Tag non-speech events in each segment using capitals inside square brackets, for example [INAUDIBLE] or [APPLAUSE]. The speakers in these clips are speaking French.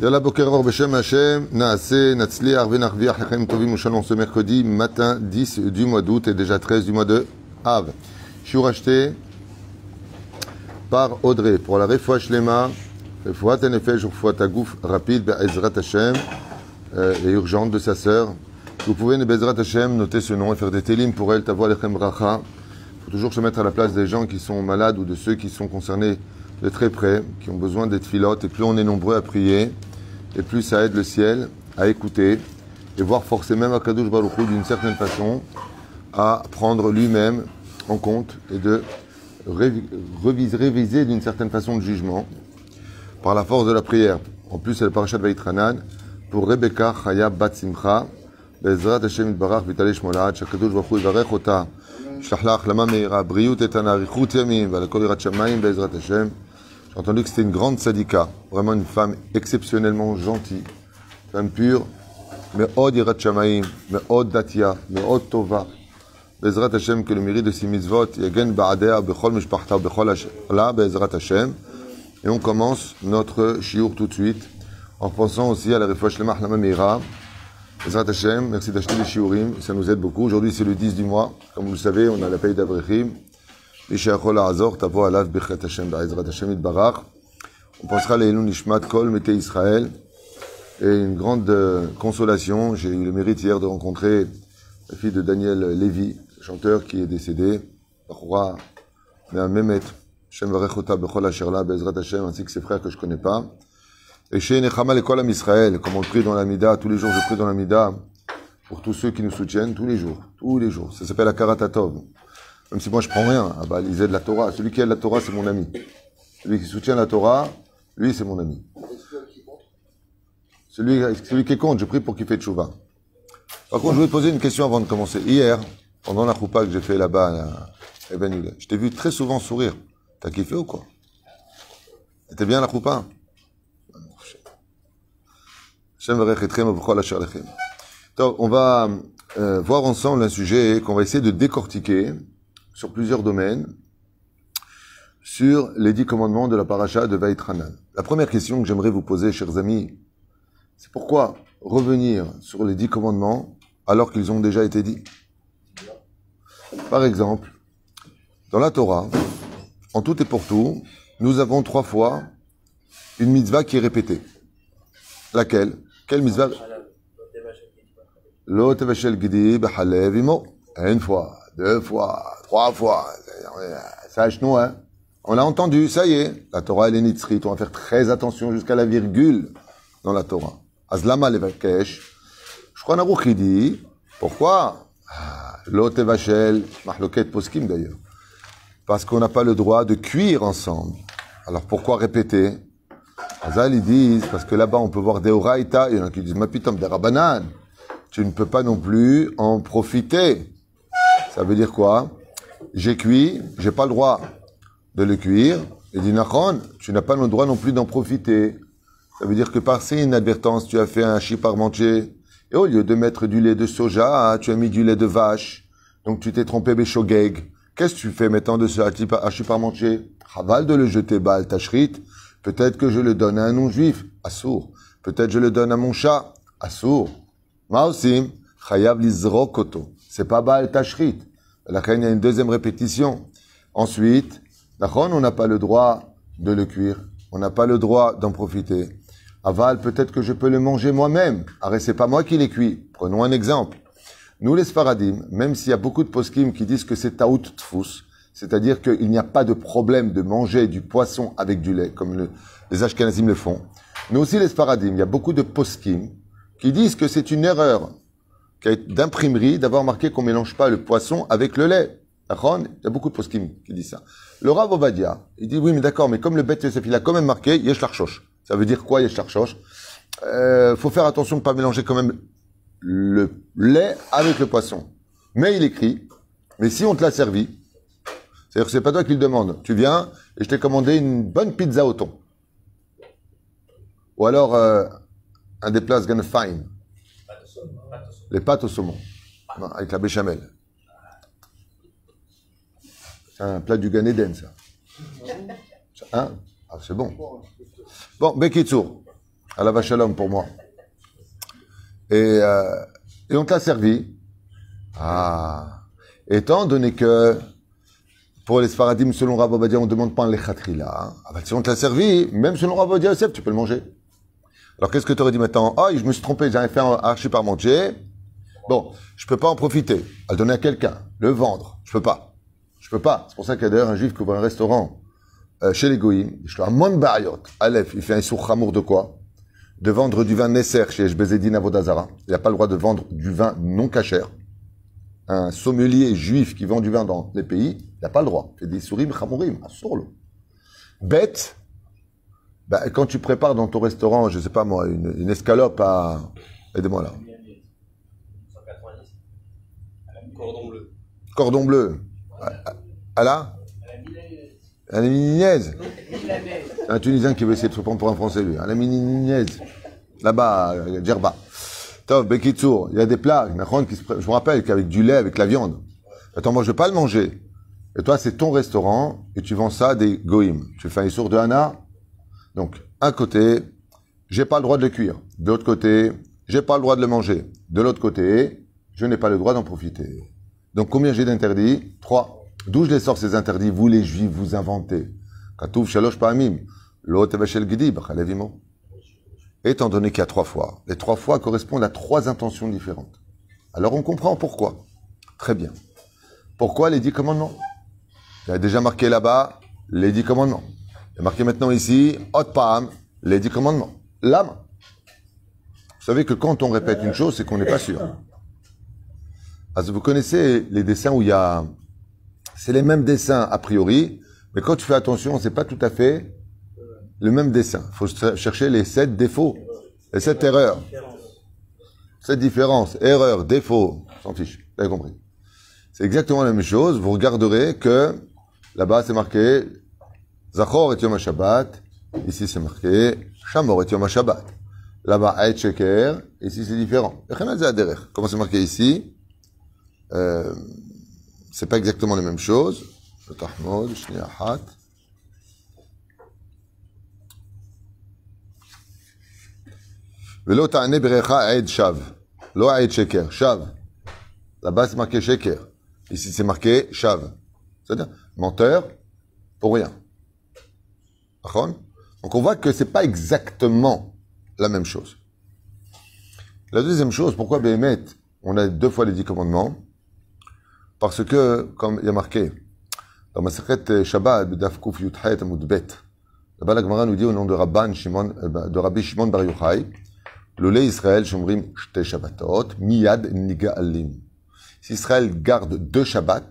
Yalla Bokeror Beshem Hashem, Naase, Natsliar, Venarviach, Lechem Tovim, Shalom, ce mercredi matin 10 du mois d'août et déjà 13 du mois de Av. Je suis racheté par Audrey pour la Refoua Shlema, Refoua Tenefesh, Refoua Tagouf, rapide, Be'ezrat Hashem, euh, et urgente de sa sœur. Vous pouvez, Bezrat Hashem, noter ce nom et faire des télim pour elle, Tavoua Lechem Bracha. Il faut toujours se mettre à la place des gens qui sont malades ou de ceux qui sont concernés de très près, qui ont besoin d'être filotes. Et plus on est nombreux à prier, et plus ça aide le ciel à écouter et voir forcer même Akadosh Baruch Hu d'une certaine façon à prendre lui-même en compte et de réviser, réviser d'une certaine façon le jugement par la force de la prière. En plus, c'est le parachat Vaitranan pour Rebecca Chaya Bat Simcha בעזרת השם יתברך ויתעלה שמולד, שהקדוש ברוך הוא יברך אותה, ישלח לה החלמה מהירה, בריאות איתנה, אריכות ימים, ועל הכל יראת שמיים בעזרת השם. J'ai entendu que c'était une grande sadika, vraiment une femme exceptionnellement gentille, femme pure, mais od yirat shamaim, mais od datia, mais od tova. Bezrat Hashem, que le mérite de ces mitzvot, yagen ba'adea, bechol mishpachta, bechol la, bezrat Hashem. Et on commence notre shiur tout de suite, en pensant aussi à la refouach lemach la mamira. Bezrat Hashem, merci d'acheter les shiurim, ça nous aide beaucoup. Aujourd'hui c'est le 10 du mois, comme vous le savez, on a la paye d'Avrechim. On pensera les Nishmat Kol Mete Israël. Et une grande euh, consolation, j'ai eu le mérite hier de rencontrer la fille de Daniel Lévy, chanteur qui est décédé, roi Mehmet, Shem Varechota Bechol Asherla, Bezrat Hashem, ainsi que ses frères que je connais pas. Et chez Nechama Lekol Am Israël, comme on prie dans la Mida, tous les jours je prie dans la Mida, pour tous ceux qui nous soutiennent, tous les jours, tous les jours. Ça s'appelle la Karatatov. Même si moi je prends rien, ah bah lisez de la Torah. Celui qui a de la Torah, c'est mon ami. Celui qui soutient la Torah, lui, c'est mon ami. Celui, celui qui compte, je prie pour qu'il fait tchouva. Par contre, je voulais poser une question avant de commencer. Hier, pendant la choupa que j'ai fait là-bas à Eben je t'ai vu très souvent sourire. T'as kiffé ou quoi? T'étais bien la choupa on va euh, voir ensemble un sujet qu'on va essayer de décortiquer sur plusieurs domaines, sur les dix commandements de la paracha de Vaitranan. La première question que j'aimerais vous poser, chers amis, c'est pourquoi revenir sur les dix commandements alors qu'ils ont déjà été dits? Par exemple, dans la Torah, en tout et pour tout, nous avons trois fois une mitzvah qui est répétée. Laquelle? Quelle mitzvah? Une fois, deux fois, trois fois. Sache-nous, hein. On l'a entendu, ça y est. La Torah, elle est nitzrit. On va faire très attention jusqu'à la virgule dans la Torah. Azlama levakesh. Je crois qu'il dit, pourquoi? L'autre vachel, mahloket poskim d'ailleurs. Parce qu'on n'a pas le droit de cuire ensemble. Alors pourquoi répéter? Azal, ils disent, parce que là-bas, on peut voir des oraïta, il y en a qui disent, ma putain, des rabanan. Tu ne peux pas non plus en profiter. Ça veut dire quoi? j'ai cuit, j'ai pas le droit de le cuire. Et dit Nachon, tu n'as pas le droit non plus d'en profiter. Ça veut dire que par ces inadvertance, tu as fait un chiparmentier. Et au lieu de mettre du lait de soja, tu as mis du lait de vache. Donc tu t'es trompé béchogeg. Qu'est-ce que tu fais maintenant de ce chiparmentier Raval de le jeter bal tachrit. Peut-être que je le donne à un non-juif, assour. Peut-être je le donne à mon chat, assour. Maosim, chayav lizrokoto. C'est pas bal tachrit. La il a une deuxième répétition. Ensuite, on n'a pas le droit de le cuire. On n'a pas le droit d'en profiter. Aval, peut-être que je peux le manger moi-même. Arrête, c'est pas moi qui l'ai cuit. Prenons un exemple. Nous, les Sfaradim, même s'il y a beaucoup de poskim qui disent que c'est taout tfous, c'est-à-dire qu'il n'y a pas de problème de manger du poisson avec du lait, comme les Ashkenazim le font. Nous aussi, les Sfaradim, il y a beaucoup de poskim qui disent que c'est une erreur d'imprimerie d'avoir marqué qu'on mélange pas le poisson avec le lait. Il y a beaucoup de poskim qui disent ça. Le Rav Ovadia, il dit oui, mais d'accord, mais comme le bête Yosef, il a quand même marqué Yesh Larchosh. Ça veut dire quoi Yesh Larchosh euh, Faut faire attention de pas mélanger quand même le lait avec le poisson. Mais il écrit, mais si on te l'a servi, c'est-à-dire que c'est pas toi qui le demande. Tu viens et je t'ai commandé une bonne pizza au thon. Ou alors euh, un des plats gonna fine. Les pâtes au saumon. avec la béchamel. C'est un plat du Gan ça. Hein? Ah, c'est bon. Bon, Bekitsour. à la vache à l'homme pour moi. Et, euh, on te l'a servi. Ah. Étant donné que pour les Sfaradim, selon Rabobadia, on ne demande pas un lechatrila. Hein. Ah bah, si on te l'a servi, même selon Rabobadia tu peux le manger. Alors qu'est-ce que tu aurais dit maintenant? Ah, je me suis trompé, j'avais fait un archi par manger. Bon, je peux pas en profiter, à le donner à quelqu'un, le vendre. Je peux pas. Je peux pas. C'est pour ça qu'il y a d'ailleurs un juif qui ouvre un restaurant euh, chez les Goïm. Je suis à Monbariot, Aleph, il fait un sourd de quoi? De vendre du vin Nesser chez Eshbezedin Avodazara. Il n'a pas le droit de vendre du vin non cachère. Un sommelier juif qui vend du vin dans les pays, il n'a pas le droit. C'est des sourim chamourim, à Bête, bah, quand tu prépares dans ton restaurant, je sais pas moi, une, escalope à... Aidez-moi là. Cordon bleu. Cordon bleu. À, la À la milanaise. Un Tunisien qui veut essayer de se prendre pour un Français, lui. À la milanaise. Là-bas, à Djerba. Tov, Bekitsour, il y a des plats, je me rappelle qu'avec du lait, avec la viande. Attends, moi je vais pas le manger. Et toi, c'est ton restaurant, et tu vends ça des goïms. Tu fais un sourd de Hana. Donc, un côté, j'ai pas le droit de le cuire. De l'autre côté, j'ai pas le droit de le manger. De l'autre côté, je n'ai pas le droit d'en profiter. Donc, combien j'ai d'interdits? Trois. D'où je les sors ces interdits? Vous, les juifs, vous inventez. Étant donné qu'il y a trois fois. Les trois fois correspondent à trois intentions différentes. Alors on comprend pourquoi. Très bien. Pourquoi les dix commandements? Il y a déjà marqué là-bas les dix commandements. Il y marqué maintenant ici, Otpam, les dix commandements. L'âme. Vous savez que quand on répète une chose, c'est qu'on n'est pas sûr. Vous connaissez les dessins où il y a... C'est les mêmes dessins a priori, mais quand tu fais attention, c'est pas tout à fait le même dessin. Il faut chercher les sept défauts, les sept erreurs. Sept différences, erreurs, défauts, s'en fiche, vous avez compris. C'est exactement la même chose. Vous regarderez que là-bas c'est marqué Zachor et Yom Shabbat. Ici c'est marqué Shamor et Yom Shabbat. Là-bas Aït Sheker. Ici c'est différent. Comment c'est marqué ici? Euh, C'est pas exactement la même chose. Lo aed sheker. Shav. Là-bas, c'est marqué sheker. Ici, c'est marqué shav. C'est-à-dire, menteur pour rien. Donc, on voit que c'est pas exactement la même chose. La deuxième chose, pourquoi Béhémet, on a deux fois les dix commandements? Parce que, comme il y a marqué, dans ma secrète Shabbat, Dafkouf Yudhet Moudbet, là-bas la Gemara nous dit au nom de, Rabban Shimon, euh, bah, de Rabbi Shimon Bar Yochai, le lait Israël, Shomrim Shte Shabbatot, Miyad Niga'alim. Si Israël garde deux Shabbats,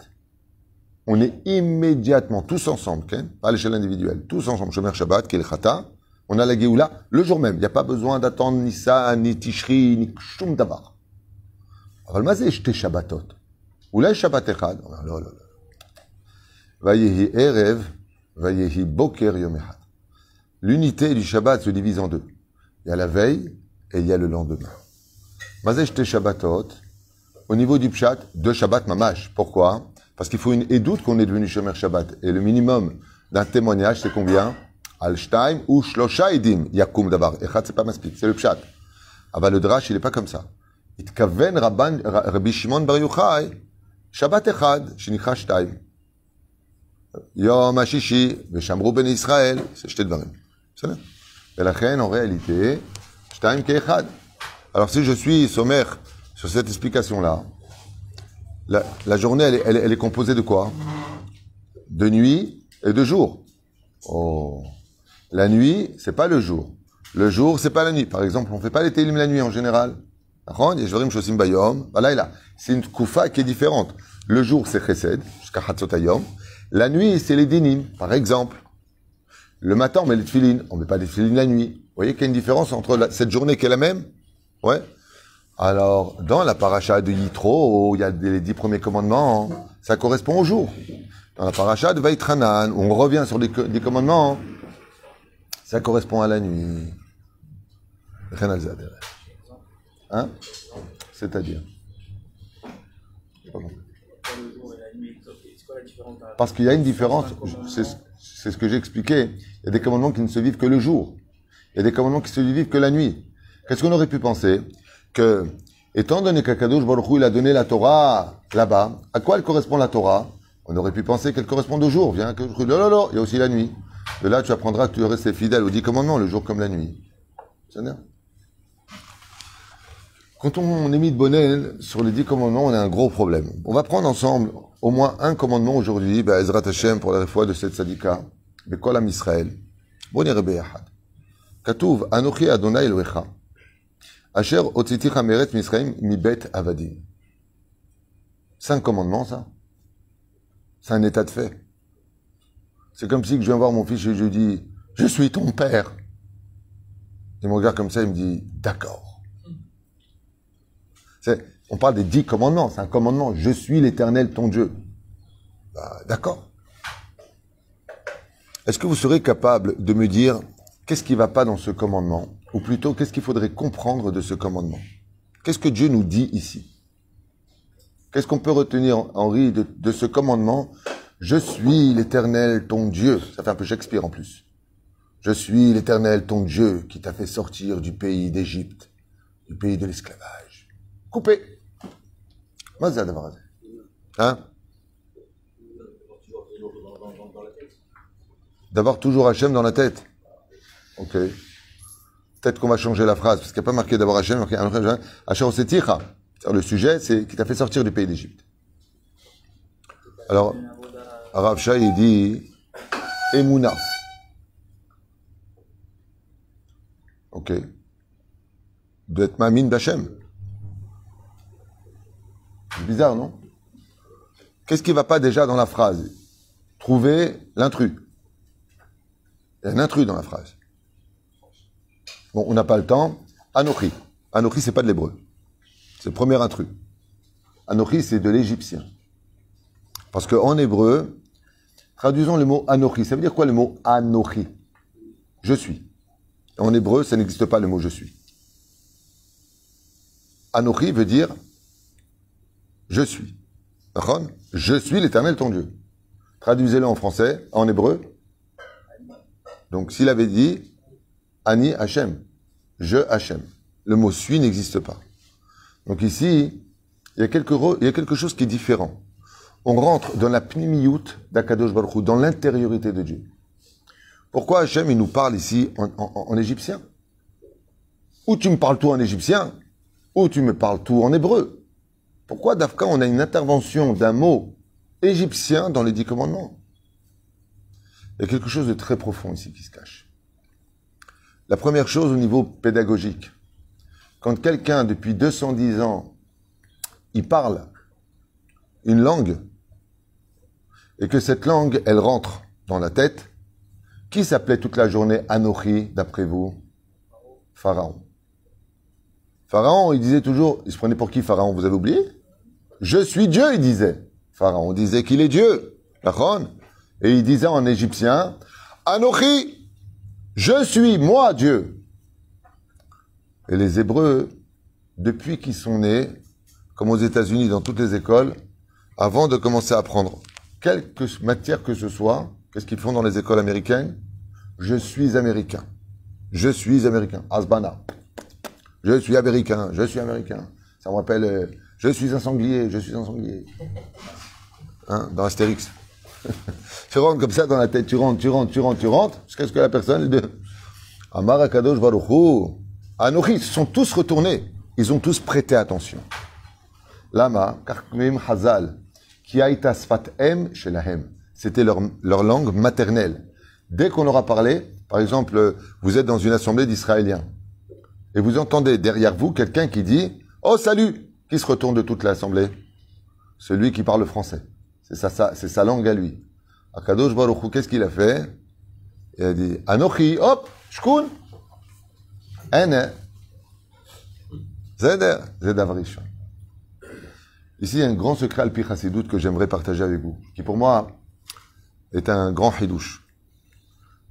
on est immédiatement tous ensemble, okay pas à l'échelle individuelle, tous ensemble, Shomer Shabbat, Kel Khata, on a la Géoula le jour même. Il n'y a pas besoin d'attendre ni ça, ni Tishri, ni Shum Dabar. Avalmazé Shte Shabbatot. Oulai Shabbat Echad. Vayehi Erev, Vayehi Boker Yom L'unité du Shabbat se divise en deux. Il y a la veille et il y a le lendemain. Shabbatot. Au niveau du Pshat, deux Shabbat mamash. Pourquoi? Parce qu'il faut une édoute qu'on est devenu Shomer Shabbat. Et le minimum d'un témoignage, c'est combien? Alstein ou Shlosha Edim, Yakum Dabar. Echad, c'est pas Maspik, c'est le Pshat. Ah bah le Drash, il n'est pas comme ça. Itkaven Rabban, Rabbi Shimon Bar Yochai, Shabbat Echad, Shinicha Shtaim. Yom HaShishi, Veshamru Ben Israël, c'est jeté de Barim. C'est. Et la reine, en réalité, alors si je suis sommaire sur cette explication-là, la, journée, elle, est composée de quoi? De nuit et de jour. Oh. La nuit, c'est pas le jour. Le jour, c'est pas la nuit. Par exemple, on fait pas les télim la nuit en général. C'est une koufa qui est différente. Le jour, c'est chesed, jusqu'à hatzotayom. La nuit, c'est les dinim. Par exemple, le matin, on met les tfilines. On met pas les tfilines la nuit. Vous voyez qu'il y a une différence entre cette journée qui est la même? Ouais. Alors, dans la paracha de Yitro, il y a les dix premiers commandements, ça correspond au jour. Dans la paracha de Vaitranan, où on revient sur les, commandements, ça correspond à la nuit. Hein? C'est-à-dire? Parce qu'il y a une différence, c'est ce que j'ai expliqué. Il y a des commandements qui ne se vivent que le jour. Il y a des commandements qui se vivent que la nuit. Qu'est-ce qu'on aurait pu penser? Que, étant donné qu'Akadosh Baruch il a donné la Torah là-bas, à quoi elle correspond la Torah? On aurait pu penser qu'elle correspond au jour. Viens, non, non, non, il y a aussi la nuit. De là, tu apprendras que tu restes fidèle aux dix commandements, le jour comme la nuit. C'est. Quand on est mis de sur les dix commandements, on a un gros problème. On va prendre ensemble au moins un commandement aujourd'hui, bah, Ezrat Hashem pour la fois de cette sadika, Bekol Am Israël. Bon Yahad. Katouv, Anochi Adonai Elohecha. Asher Otziti Chameret Misraim Mibet Avadim. C'est un commandement, ça. C'est un état de fait. C'est comme si je viens voir mon fils et je lui dis, je suis ton père. Il me regarde comme ça, il me dit, d'accord. On parle des dix commandements, c'est un commandement. Je suis l'éternel ton Dieu. Bah, d'accord. Est-ce que vous serez capable de me dire qu'est-ce qui ne va pas dans ce commandement? Ou plutôt, qu'est-ce qu'il faudrait comprendre de ce commandement? Qu'est-ce que Dieu nous dit ici? Qu'est-ce qu'on peut retenir, Henri, de, de ce commandement? Je suis l'éternel ton Dieu. Ça fait un peu Shakespeare en plus. Je suis l'éternel ton Dieu qui t'a fait sortir du pays d'Égypte, du pays de l'esclavage. Coupé. Hein? D'avoir toujours Hachem dans la tête. Ok. Peut-être qu'on va changer la phrase, parce qu'il n'y a pas marqué d'avoir Hachem, Hachem Seticha. Le sujet, c'est qui t'a fait sortir du pays d'Égypte. Alors, Rav il dit Emouna. Ok. D'être mamine d'Hachem. C'est bizarre, non? Qu'est-ce qui ne va pas déjà dans la phrase? Trouver l'intrus. Il y a un intrus dans la phrase. Bon, on n'a pas le temps. Anochi. Anochi, c'est pas de l'hébreu. C'est le premier intrus. Anochi, c'est de l'égyptien. Parce qu'en hébreu, traduisons le mot Anochi. Ça veut dire quoi le mot Anochi Je suis. En hébreu, ça n'existe pas le mot je suis. Anochi veut dire je suis. Je suis l'éternel ton Dieu. Traduisez-le en français, en hébreu. Donc s'il avait dit Ani Hachem, je Hachem, le mot suis n'existe pas. Donc ici, il y, a quelque, chose qui est différent. On rentre dans la pnimiyut d'Akadosh Baruch dans l'intériorité de Dieu. Pourquoi Hachem, il nous parle ici en égyptien? Ou tu me parles tout en égyptien, ou tu me parles tout en hébreu. Pourquoi, Dafka, on a une intervention d'un mot égyptien dans les dix commandements? Il y a quelque chose de très profond ici qui se cache. La première chose au niveau pédagogique, quand quelqu'un, depuis 210 ans, il parle une langue, et que cette langue, elle rentre dans la tête, qui s'appelait toute la journée Anochi, d'après vous? Pharaon. Pharaon, il disait toujours, il se prenait pour qui Pharaon? Vous avez oublié? Je suis Dieu, il disait. Pharaon disait qu'il est Dieu. Et il disait en égyptien, Anochi, je suis moi Dieu. Et les Hébreux, depuis qu'ils sont nés, comme aux États-Unis, dans toutes les écoles, avant de commencer à apprendre quelque matière que ce soit, qu'est-ce qu'ils font dans les écoles américaines? Je suis américain. Je suis américain. Asbana. Je suis américain. Je suis américain. Ça me rappelle euh, je suis un sanglier, je suis un sanglier. Hein, dans Astérix. [LAUGHS] tu rentres comme ça dans la tête, tu rentres, tu rentres, tu rentres, tu rentres, jusqu'à ce que la personne de Amar Akadosh Baruchu, Anochi, ils sont tous retournés. Ils ont tous prêté attention. Lama, Karkmim Hazal, Kiaita Sfat Em Shelahem. C'était leur, leur langue maternelle. Dès qu'on leur a parlé, par exemple, vous êtes dans une assemblée d'Israéliens, et vous entendez derrière vous quelqu'un qui dit Oh salut qui se retourne de toute l'assemblée? Celui qui parle français. C'est sa, langue à lui. Akadosh Baruch qu'est-ce qu'il a fait? Il a dit Anochi, hop, shkun, ene, zeder, zedavrishon. Ici, il y a un grand secret al doute que j'aimerais partager avec vous, qui pour moi est un grand hidouche.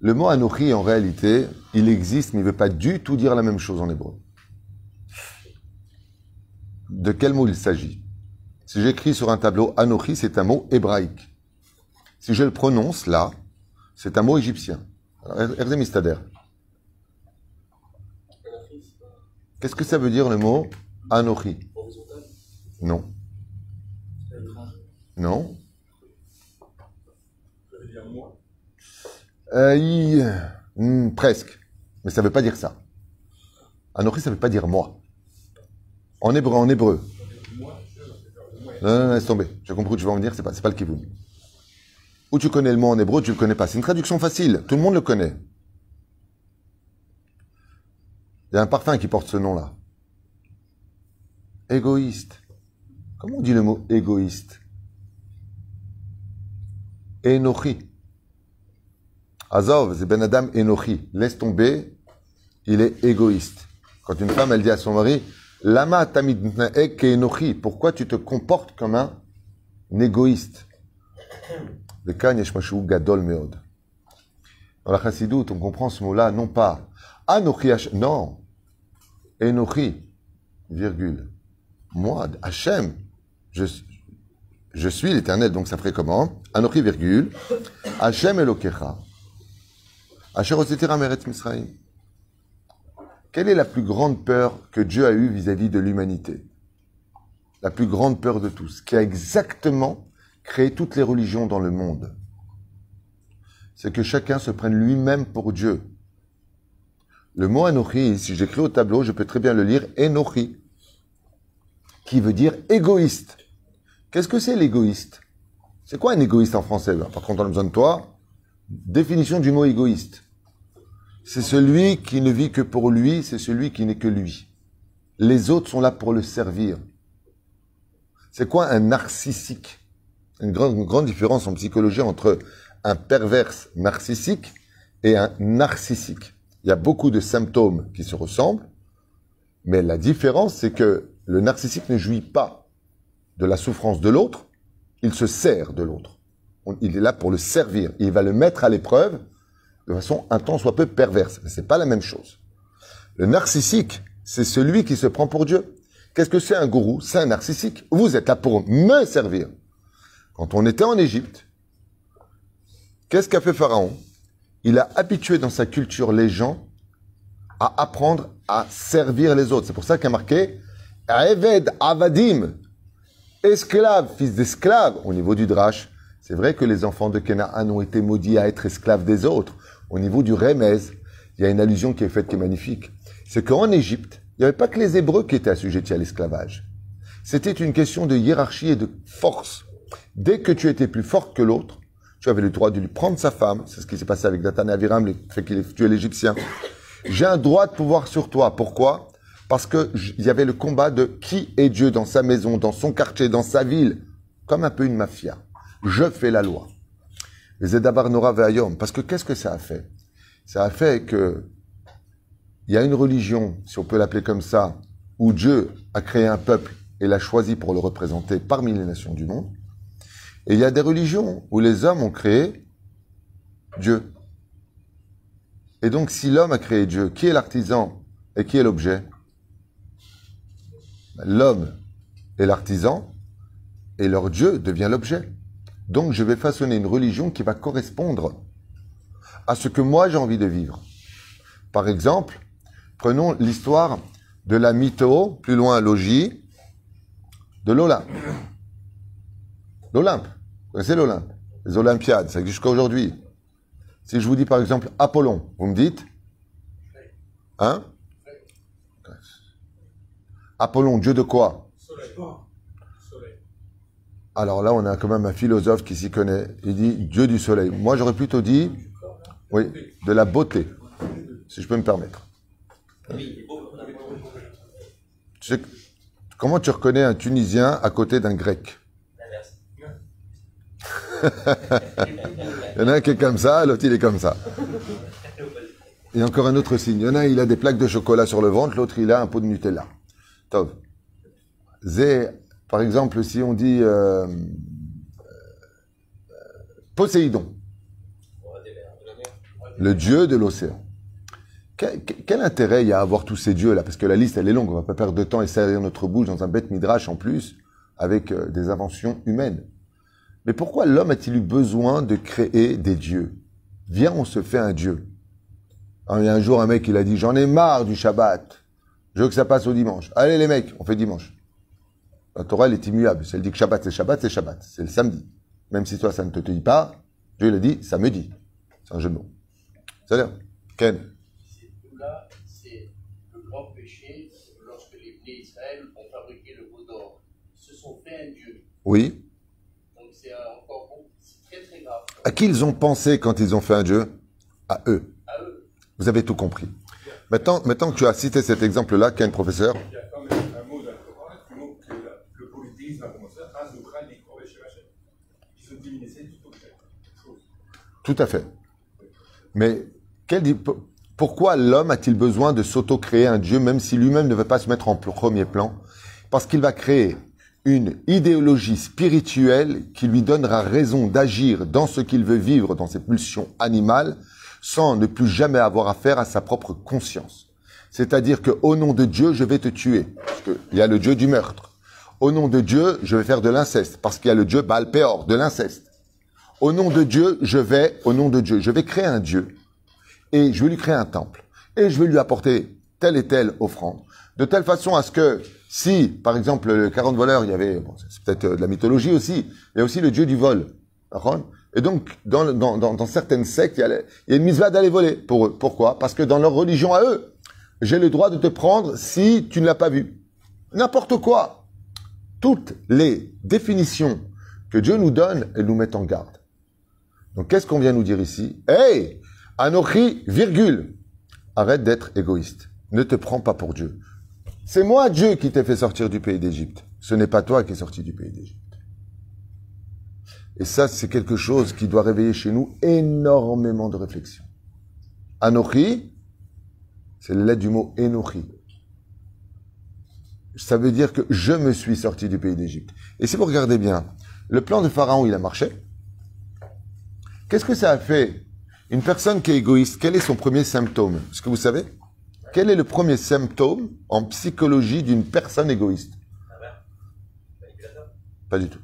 Le mot Anochi, en réalité, il existe, mais il ne veut pas du tout dire la même chose en hébreu de quel mot il s'agit? Si j'écris sur un tableau Anochi, c'est un mot hébraïque. Si je le prononce là, c'est un mot égyptien. Mistader. Qu'est-ce que ça veut dire le mot Anochi? Non. Non. Ça veut dire moi? Euh, il- hmm, presque. Mais ça ne veut pas dire ça. Anochi, ça ne veut pas dire moi. En hébreu, en hébreu. Non, non, non, laisse tomber. J'ai compris où tu vas en venir, c'est pas, pas le kivun. Ou tu connais le mot en hébreu, tu le connais pas. C'est une traduction facile. Tout le monde le connaît. Il y a un parfum qui porte ce nom-là. Égoïste. Comment on dit le mot égoïste? Enochi. Azov, c'est Ben Adam Enochi. Laisse tomber, il est égoïste. Quand une femme, elle dit à son mari, Lama tamid na'ek enochi. Pourquoi tu te comportes comme un égoïste? Gadol meod. Dans la chassidoute, on comprend ce mot-là, non pas Anochi non, Enochi, virgule. Moi, Hachem, je, suis l'éternel, donc ça ferait comment? Anochi, virgule. Hachem Elokecha. Asher osetira meretz Misraïm. Quelle est la plus grande peur que Dieu a eue vis-à-vis de l'humanité? La plus grande peur de tous, qui a exactement créé toutes les religions dans le monde. C'est que chacun se prenne lui-même pour Dieu. Le mot Anochi, si j'écris au tableau, je peux très bien le lire Enochi, qui veut dire égoïste. Qu'est-ce que c'est l'égoïste? C'est quoi un égoïste en français? Ben, Par contre, on a besoin de toi. Définition du mot égoïste. C'est celui qui ne vit que pour lui, c'est celui qui n'est que lui. Les autres sont là pour le servir. C'est quoi un narcissique? Une grande, une grande différence en psychologie entre un perverse narcissique et un narcissique. Il y a beaucoup de symptômes qui se ressemblent, mais la différence, c'est que le narcissique ne jouit pas de la souffrance de l'autre, il se sert de l'autre. Il est là pour le servir. Il va le mettre à l'épreuve de façon un tant soit peu perverse. Mais c'est pas la même chose. Le narcissique, c'est celui qui se prend pour Dieu. Qu'est-ce que c'est un gourou? C'est un narcissique. Vous êtes là pour me servir. Quand on était en Égypte, qu'est-ce qu'a fait Pharaon? Il a habitué dans sa culture les gens à apprendre à servir les autres. C'est pour ça qu'il a marqué Eved Avadim, esclave, fils d'esclave, au niveau du Drash. C'est vrai que les enfants de Canaan ont été maudits à être esclaves des autres. Au niveau du Remez, il y a une allusion qui est faite qui est magnifique. C'est qu'en Égypte, il n'y avait pas que les Hébreux qui étaient assujettis à l'esclavage. C'était une question de hiérarchie et de force. Dès que tu étais plus fort que l'autre, tu avais le droit de lui prendre sa femme. C'est ce qui s'est passé avec Dathan et Aviram, le fait qu'il ait tué l'Égyptien. J'ai un droit de pouvoir sur toi. Pourquoi? Parce que il y avait le combat de qui est Dieu dans sa maison, dans son quartier, dans sa ville, comme un peu une mafia. Je fais la loi. Les Zedabar Nora Ve'ayom. Parce que qu'est-ce que ça a fait? Ça a fait que il y a une religion, si on peut l'appeler comme ça, où Dieu a créé un peuple et l'a choisi pour le représenter parmi les nations du monde. Et il y a des religions où les hommes ont créé Dieu. Et donc, si l'homme a créé Dieu, qui est l'artisan et qui est l'objet? L'homme est l'artisan et leur Dieu devient l'objet. Donc, je vais façonner une religion qui va correspondre à ce que moi j'ai envie de vivre. Par exemple, prenons l'histoire de la mytho, plus loin logis, de l'Olympe. L'Olympe, vous connaissez l'Olympe? Les Olympiades, ça existe jusqu'à aujourd'hui. Si je vous dis par exemple Apollon, vous me dites? Hein? Apollon, dieu de quoi? Soleil. Alors là, on a quand même un philosophe qui s'y connaît. Il dit dieu du soleil. Moi, j'aurais plutôt dit, oui, de la beauté, si je peux me permettre. Comment tu reconnais un Tunisien à côté d'un Grec? [LAUGHS] Il y en a un qui est comme ça, l'autre il est comme ça. Et encore un autre signe. Il y en a un, il a des plaques de chocolat sur le ventre, l'autre il a un pot de Nutella. Tov. Par exemple, si on dit euh, euh, Poséidon, le dieu de l'océan. Quel, intérêt il y a à avoir tous ces dieux-là? Parce que la liste, elle est longue. On va pas perdre de temps et serrer notre bouche dans un bête midrash en plus, avec euh, des inventions humaines. Mais pourquoi l'homme a-t-il eu besoin de créer des dieux? Viens, on se fait un dieu. Alors, il y a un jour un mec, il a dit, j'en ai marre du Shabbat. Je veux que ça passe au dimanche. Allez les mecs, on fait dimanche. La Torah, elle est immuable. Si elle dit que Shabbat, c'est Shabbat, c'est Shabbat. C'est le samedi. Même si toi, ça ne te dit pas, Dieu le dit, ça me dit. C'est un jeu de mots. Ken, C'est tout là, c'est le grand péché lorsque les Bnei Israël ont fabriqué le veau d'or. Ils se sont fait un dieu. oui. Donc c'est encore bon, c'est très très grave. À qui ils ont pensé quand ils ont fait un Dieu À eux. À eux. Vous avez tout compris. Maintenant, maintenant que tu as cité cet exemple-là, Ken, professeur, Il y a quand même un mot dans la Torah qui montre que la- le polythéisme a commencé à Zoukra Nikro et Shemachem. Ils ont diminué tout autre chose. Tout à fait. Mais quel pourquoi l'homme a-t-il besoin de s'auto-créer un Dieu, même si lui-même ne veut pas se mettre en premier plan? Parce qu'il va créer une idéologie spirituelle qui lui donnera raison d'agir dans ce qu'il veut vivre, dans ses pulsions animales, sans ne plus jamais avoir affaire à sa propre conscience. C'est-à-dire que au nom de Dieu, je vais te tuer, parce qu'il y a le Dieu du meurtre. Au nom de Dieu, je vais faire de l'inceste, parce qu'il y a le Dieu Baal Peor, de l'inceste. Au nom de Dieu, je vais, au nom de Dieu, je vais créer un Dieu et je vais lui créer un temple et je vais lui apporter telle et telle offrande de telle façon à ce que si, par exemple, le 40 voleurs, il y avait, c'est peut-être euh, de la mythologie aussi, il y a aussi le Dieu du vol. Et donc, dans, certaines sectes, il y a, une mitzvah d'aller voler pour eux. Pourquoi? Parce que dans leur religion à eux, j'ai le droit de te prendre si tu ne l'as pas vu. N'importe quoi. Toutes les définitions que Dieu nous donne, elles nous mettent en garde. Donc, qu'est-ce qu'on vient nous dire ici? Hey Anochi, virgule. Arrête d'être égoïste. Ne te prends pas pour Dieu. C'est moi, Dieu, qui t'ai fait sortir du pays d'Égypte. Ce n'est pas toi qui es sorti du pays d'Égypte. Et ça, c'est quelque chose qui doit réveiller chez nous énormément de réflexion. Anochi, c'est la lettre du mot Enochi. Ça veut dire que je me suis sorti du pays d'Égypte. Et si vous regardez bien, le plan de Pharaon, il a marché. Qu'est-ce que ça a fait Une personne qui est égoïste, quel est son premier symptôme? Est-ce que vous savez? Quel est le premier symptôme en psychologie d'une personne égoïste? Pas du tout.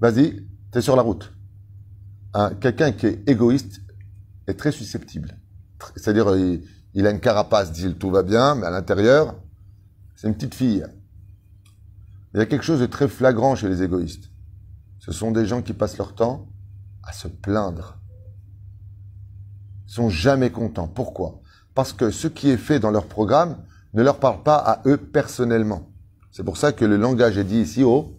Vas-y, t'es sur la route. Un- Quelqu'un qui est égoïste est très susceptible. C'est-à-dire, il, il a une carapace, dit tout va bien, mais à l'intérieur, c'est une petite fille. Il y a quelque chose de très flagrant chez les égoïstes. Ce sont des gens qui passent leur temps à se plaindre. Ils sont jamais contents. Pourquoi? Parce que ce qui est fait dans leur programme ne leur parle pas à eux personnellement. C'est pour ça que le langage est dit ici au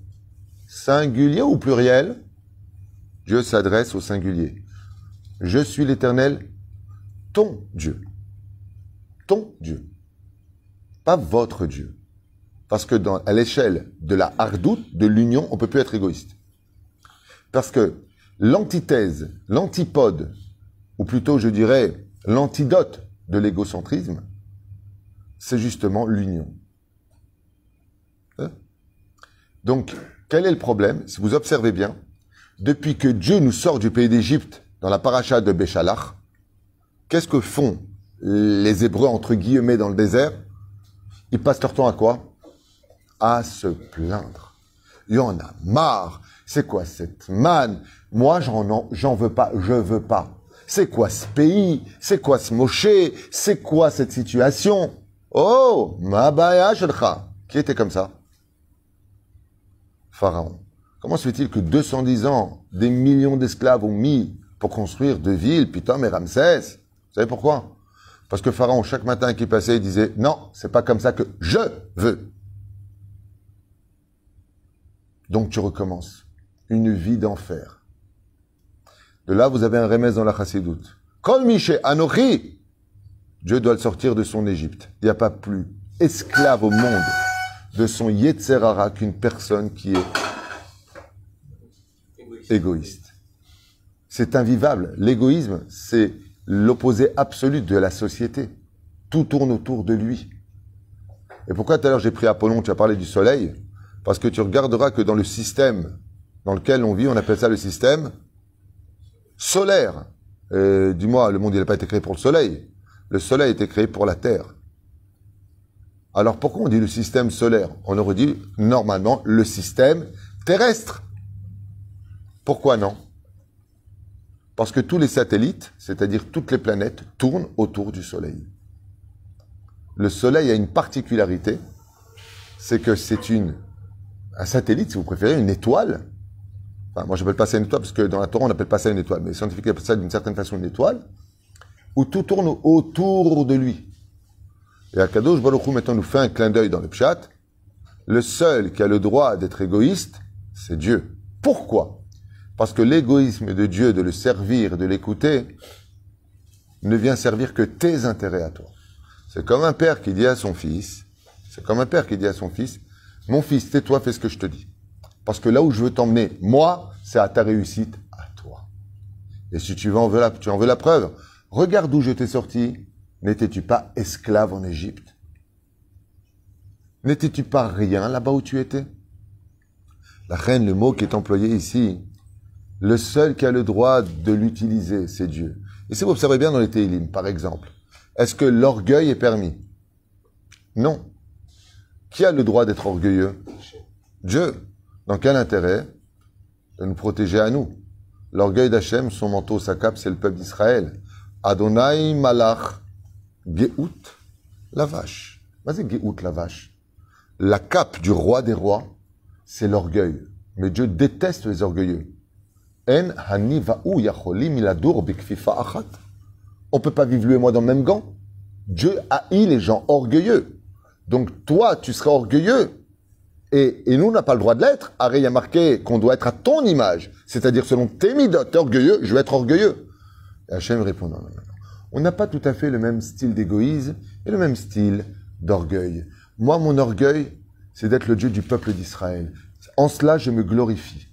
singulier ou pluriel. Dieu s'adresse au singulier. Je suis l'Éternel, ton Dieu. Ton Dieu. Pas votre Dieu. Parce que dans, à l'échelle de la hardoute, de l'union, on peut plus être égoïste. Parce que l'antithèse, l'antipode, ou plutôt je dirais l'antidote de l'égocentrisme, c'est justement l'union. Hein? Donc, quel est le problème? Si vous observez bien, depuis que Dieu nous sort du pays d'Égypte dans la paracha de Béchalach, qu'est-ce que font les Hébreux entre guillemets dans le désert? Ils passent leur temps à quoi? À se plaindre. Il y en a marre. C'est quoi cette manne? Moi, j'en en- j'en veux pas. Je veux pas. C'est quoi ce pays? C'est quoi ce moché C'est quoi cette situation? Oh, ma baya shelcha. Qui était comme ça Pharaon. Comment se fait-il que 210 ans, des millions d'esclaves ont mis pour construire deux villes, Pitom et Ramsès? Vous savez pourquoi? Parce que Pharaon, chaque matin qui passait, il disait Non, c'est pas comme ça que je veux. Donc tu recommences. Une vie d'enfer. De là, vous avez un remède dans la chassidoute. Kol Miché Anochi, Dieu doit le sortir de son Égypte. Il n'y a pas plus esclave au monde de son Yetzerara qu'une personne qui est égoïste. C'est invivable. L'égoïsme, c'est l'opposé absolu de la société. Tout tourne autour de lui. Et pourquoi tout à l'heure j'ai pris Apollon, tu as parlé du soleil? Parce que tu regarderas que dans le système dans lequel on vit, on appelle ça le système solaire. Euh, Dis-moi, le monde n'a pas été créé pour le soleil. Le soleil a été créé pour la Terre. Alors pourquoi on dit le système solaire? On aurait dit normalement le système terrestre. Pourquoi non? Parce que tous les satellites, c'est-à-dire toutes les planètes, tournent autour du Soleil. le Soleil a une particularité, c'est que c'est un satellite, si vous préférez, une étoile. Enfin, moi, j'appelle pas ça une étoile parce que dans la Torah, on n'appelle pas ça une étoile, mais les scientifiques appellent ça d'une certaine façon une étoile, où tout tourne autour de lui. Et Akadosh Baruch Hu, maintenant, nous fait un clin d'œil dans le Pshat. Le seul qui a le droit d'être égoïste, c'est Dieu. Pourquoi? Parce que l'égoïsme de Dieu, de le servir, de l'écouter, ne vient servir que tes intérêts à toi. C'est comme un père qui dit à son fils, c'est comme un père qui dit à son fils, mon fils, tais-toi, fais ce que je te dis. Parce que là où je veux t'emmener, moi, c'est à ta réussite, à toi. Et si tu en veux tu en veux la preuve, regarde d'où je t'ai sorti. N'étais-tu pas esclave en Égypte? N'étais-tu pas rien là-bas où tu étais? La reine, le mot qui est employé ici, le seul qui a le droit de l'utiliser, c'est Dieu. Et si vous observez bien dans les Télim, par exemple, est-ce que l'orgueil est permis? Non. Qui a le droit d'être orgueilleux? Dieu. Dans quel intérêt De nous protéger à nous? L'orgueil d'Hachem, son manteau, sa cape, c'est le peuple d'Israël. Adonai Malach Geout, la vache. Vas-y, Geout, la vache. La cape du roi des rois, c'est l'orgueil. Mais Dieu déteste les orgueilleux. En hani yacholim iladur bikfifa achat. On peut pas vivre lui et moi dans le même gant. Dieu haït les gens orgueilleux. Donc toi, tu seras orgueilleux. Et, nous, on n'a pas le droit de l'être. Arrête, il a marqué qu'on doit être à ton image. C'est-à-dire, selon tes midotes orgueilleux, je vais être orgueilleux. Et Hachem répond, non, non, non. On n'a pas tout à fait le même style d'égoïsme et le même style d'orgueil. Moi, mon orgueil, c'est d'être le Dieu du peuple d'Israël. En cela, je me glorifie.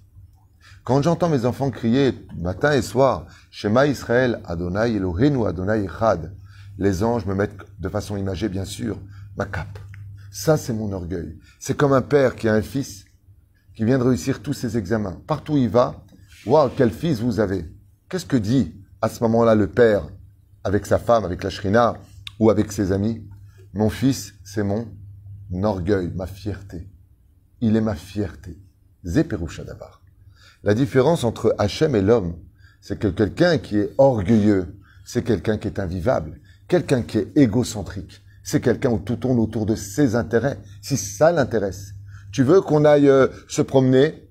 Quand j'entends mes enfants crier matin et soir, Shema Israël, Adonai Eloheinu, Adonai Echad, les anges me mettent de façon imagée, bien sûr, ma cape. Ça, c'est mon orgueil. C'est comme un père qui a un fils qui vient de réussir tous ses examens. Partout où il va, waouh, quel fils vous avez. Qu'est-ce que dit à ce moment-là le père avec sa femme, avec la shrina ou avec ses amis? Mon fils, c'est mon orgueil, ma fierté. Il est ma fierté. Zéperusha d'abord. La différence entre Hachem et l'homme, c'est que quelqu'un qui est orgueilleux, c'est quelqu'un qui est invivable. Quelqu'un qui est égocentrique, c'est quelqu'un où tout tourne autour de ses intérêts. Si ça l'intéresse, tu veux qu'on aille euh, se promener?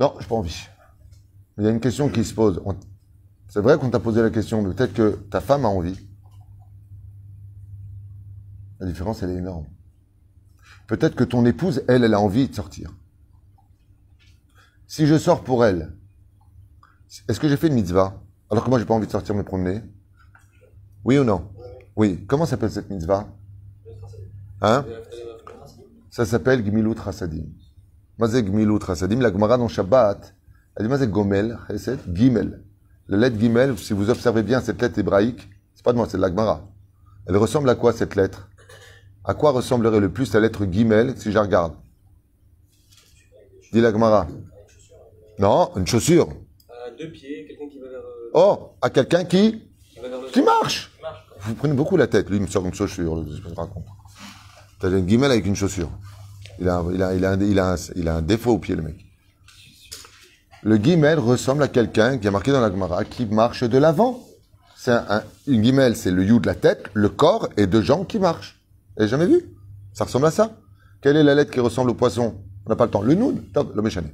Non, j'ai pas envie. Il y a une question qui se pose. C'est vrai qu'on t'a posé la question, mais peut-être que ta femme a envie. La différence, elle est énorme. Peut-être que ton épouse, elle, elle a envie de sortir. Si je sors pour elle, est-ce que j'ai fait une mitzvah alors que moi, j'ai pas envie de sortir me promener? Oui ou non? Oui. Comment s'appelle cette mitzvah? Hein? Ça s'appelle Gmilut Hasadim. Mazé Gmilut Hasadim. La Gemara dans Shabbat, elle dit Mazé Gomel, Chesed, Gimel. La lettre Gimel, si vous observez bien cette lettre hébraïque, c'est pas de moi, c'est de la Gemara. Elle ressemble à quoi cette lettre? À quoi ressemblerait le plus la lettre Gimel si je regarde? Dit la Gemara. Non, une chaussure. Deux pieds, quelqu'un qui va vers, euh, Oh, à quelqu'un qui qui le marche. qui marche. Vous prenez beaucoup la tête. Lui, il me sort une chaussure. Je te raconte. T'as une guimelle avec une chaussure. Il a, un- il, a, il, a il, a un, il a un défaut au pied, le mec. Le guimel ressemble à quelqu'un qui a marqué dans la Gemara qui marche de l'avant. C'est un, un- une guimelle, c'est le you de la tête, le corps et deux jambes qui marchent. Vous jamais vu? Ça ressemble à ça? Quelle est la lettre qui ressemble au poisson? On n'a pas le temps. Le noun, top, le méchané.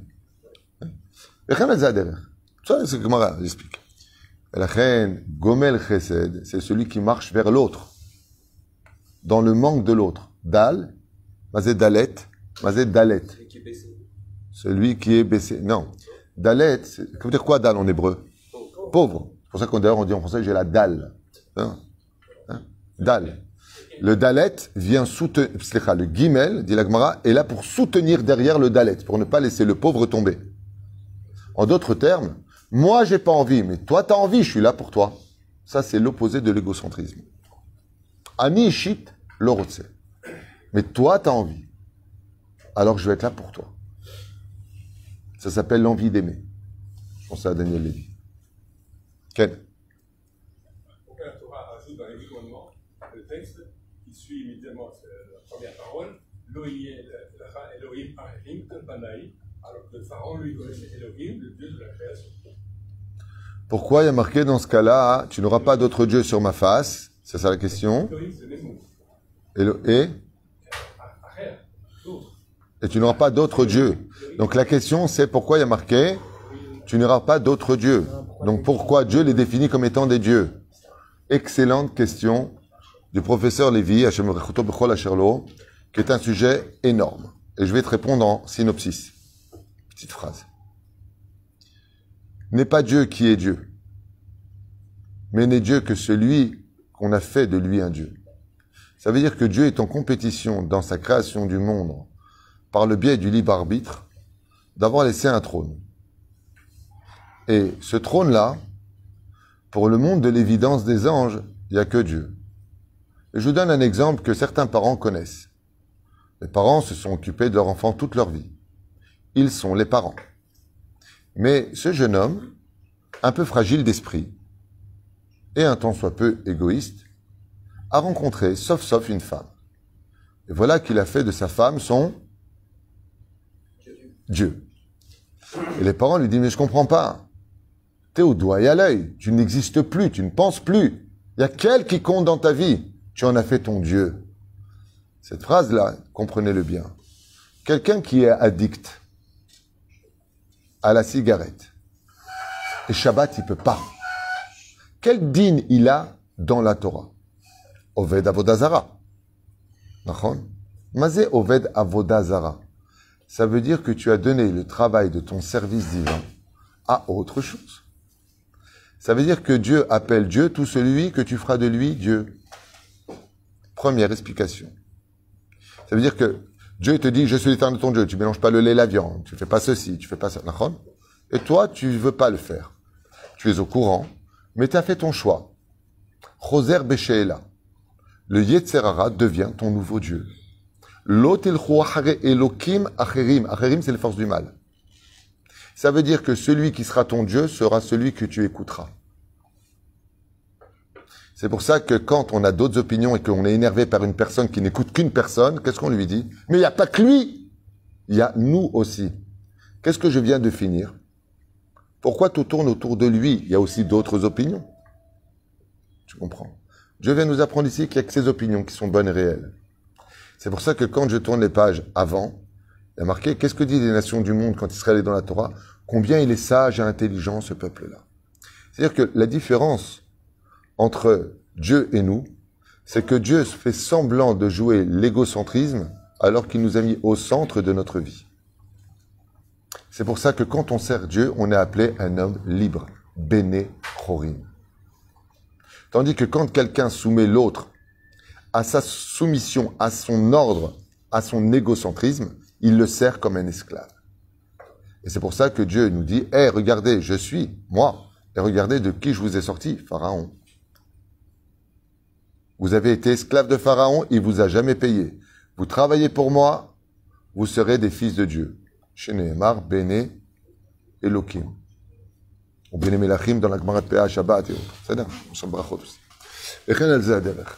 Ça, c'est Gemara, j'explique. La reine Gomel Chesed, c'est celui qui marche vers l'autre, dans le manque de l'autre. Dal, Mazé Dalet, Mazé Dalet, Celui qui est baissé. celui qui est baissé. Non, Dalet, ça veut dire quoi Dal en hébreu? Pauvre. C'est pour ça qu'on d'ailleurs on dit en français j'ai la dalle. Hein? Hein? Dalle. Le Dalet vient soutenir, le Gimel, dit la Gemara, est là pour soutenir derrière le Dalet, pour ne pas laisser le pauvre tomber. En d'autres termes, moi j'ai pas envie, mais toi t'as envie, je suis là pour toi. Ça c'est l'opposé de l'égocentrisme. Ani ishit lorotse. Mais toi t'as envie. Alors je vais être là pour toi. Ça s'appelle l'envie d'aimer. Je pense à Daniel Lévy. Ken. Pourquoi la Torah ajoute dans les dix commandements le texte qui suit immédiatement la première parole Elohim Ahim alors que Pharaon lui connaissait Elohim, le Dieu de la création. Pourquoi il y a marqué dans ce cas-là, tu n'auras pas d'autre Dieu sur ma face? C'est ça la question? Et, le- et, et tu n'auras pas d'autre Dieu. Donc la question, c'est pourquoi il y a marqué, tu n'auras pas d'autre Dieu. Donc pourquoi Dieu les définit comme étant des dieux? Excellente question du professeur Lévy, qui est un sujet énorme. Et je vais te répondre en synopsis. Petite phrase. N'est pas Dieu qui est Dieu, mais n'est Dieu que celui qu'on a fait de lui un Dieu. Ça veut dire que Dieu est en compétition dans sa création du monde par le biais du libre arbitre d'avoir laissé un trône. Et ce trône-là, pour le monde de l'évidence des anges, il n'y a que Dieu. Je vous donne un exemple que certains parents connaissent. Les parents se sont occupés de leur enfant toute leur vie. Ils sont les parents. Mais ce jeune homme, un peu fragile d'esprit, et un tant soit peu égoïste, a rencontré, sauf sauf, une femme. Et voilà qu'il a fait de sa femme son Dieu. Et les parents lui disent, mais je comprends pas. T'es au doigt et à l'œil. Tu n'existes plus, tu ne penses plus. Il y a quel qui compte dans ta vie. Tu en as fait ton Dieu. Cette phrase-là, comprenez-le bien. Quelqu'un qui est addict à la cigarette, et Shabbat, il peut pas. Quel din il a dans la Torah? Oved Avodazara. Mazé Oved Avodazara. Ça veut dire que tu as donné le travail de ton service divin à autre chose. Ça veut dire que Dieu appelle Dieu tout celui que tu feras de lui Dieu. Première explication. Ça veut dire que Dieu te dit, je suis l'éternel ton Dieu. Tu mélanges pas le lait et la viande. Tu fais pas ceci, tu fais pas ça. Et toi, tu veux pas le faire. Tu es au courant, mais tu as fait ton choix. Choser Besheela. Le Yetzerara devient ton nouveau Dieu. Achare Elokim acherim. Acherim, c'est les forces du mal. Ça veut dire que celui qui sera ton Dieu sera celui que tu écouteras. C'est pour ça que quand on a d'autres opinions et qu'on est énervé par une personne qui n'écoute qu'une personne, qu'est-ce qu'on lui dit? Mais il n'y a pas que lui Il y a nous aussi. Qu'est-ce que je viens de finir? Pourquoi tout tourne autour de lui? Il y a aussi d'autres opinions. Tu comprends? Dieu vient nous apprendre ici qu'il n'y a que ses opinions qui sont bonnes et réelles. C'est pour ça que quand je tourne les pages avant, il y a marqué qu'est-ce que disent les nations du monde quand Israël est dans la Torah? Combien il est sage et intelligent ce peuple-là? C'est-à-dire que la différence entre Dieu et nous, c'est que Dieu fait semblant de jouer l'égocentrisme alors qu'il nous a mis au centre de notre vie. C'est pour ça que quand on sert Dieu, on est appelé un homme libre, béné chorim. Tandis que quand quelqu'un soumet l'autre à sa soumission, à son ordre, à son égocentrisme, il le sert comme un esclave. Et c'est pour ça que Dieu nous dit, hé, regardez, je suis, moi, et regardez de qui je vous ai sorti, Pharaon. Vous avez été esclave de Pharaon, il vous a jamais payé. Vous travaillez pour moi, vous serez des fils de Dieu. Chez Nehemar, Béné, Elohim. Ou Melachim dans la Gemara de PA, Shabbat et autres. C'est